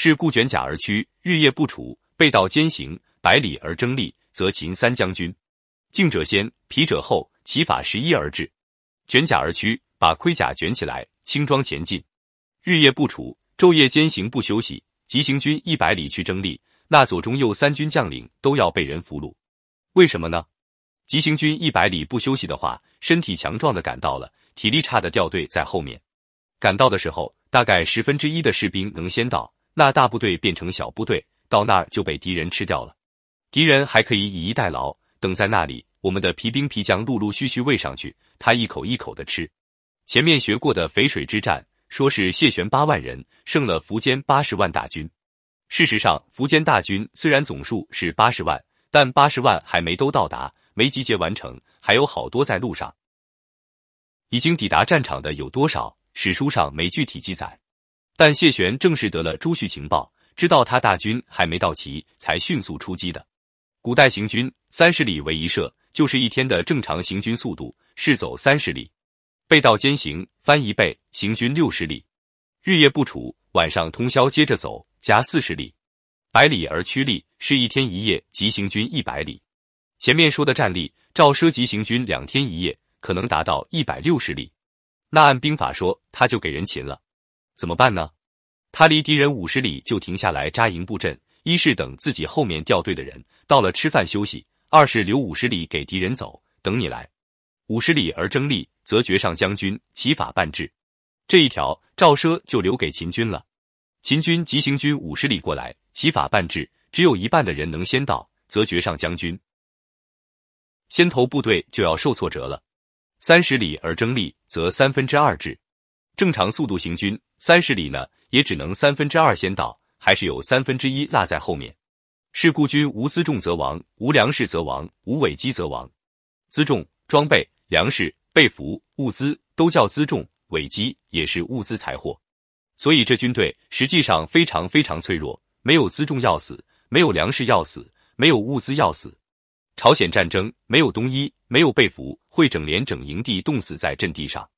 是故卷甲而趋，日夜不处，背道兼行，百里而争利，则秦三将军。静者先，疲者后，其法十一而至。卷甲而趋，把盔甲卷起来，轻装前进，日夜不处，昼夜兼行不休息。急行军一百里去争利，那左中右三军将领都要被人俘虏。为什么呢？急行军一百里不休息的话，身体强壮的赶到了，体力差的掉队在后面。赶到的时候，大概十分之一的士兵能先到，那大部队变成小部队，到那儿就被敌人吃掉了。敌人还可以以逸待劳，等在那里，我们的皮兵皮将陆陆续续喂上去，他一口一口的吃。前面学过的淝水之战。说是谢玄八万人胜了苻坚八十万大军。事实上，苻坚大军虽然总数是八十万，但八十万还没都到达，没集结完成，还有好多在路上。已经抵达战场的有多少？史书上没具体记载。但谢玄正是得了朱旭情报，知道他大军还没到齐，才迅速出击的。古代行军三十里为一射，就是一天的正常行军速度，是走三十里。背道兼行，翻一倍，行军六十里，日夜不处，晚上通宵接着走，加四十里，百里而驱力，是一天一夜急行军一百里。前面说的战例，赵奢急行军两天一夜，可能达到一百六十里。那按兵法说，他就给人擒了，怎么办呢？他离敌人五十里就停下来扎营布阵，一是等自己后面掉队的人到了吃饭休息，二是留五十里给敌人走，等你来。五十里而争利，则绝上将军，其法办至。这一条，赵奢就留给秦军了。秦军急行军五十里过来，其法办至，只有一半的人能先到，则绝上将军。先头部队就要受挫折了。三十里而争利，则三分之二至。正常速度行军，三十里呢，也只能三分之二先到，还是有三分之一落在后面。是故军无辎重则亡，无粮食则亡，无尾机则亡。辎重、装备。粮食、被俘、物资都叫辎重，尾机也是物资财货，所以这军队实际上非常非常脆弱。没有辎重要死，没有粮食要死，没有物资要死。朝鲜战争没有冬衣，没有被服，会整连整营地冻死在阵地上。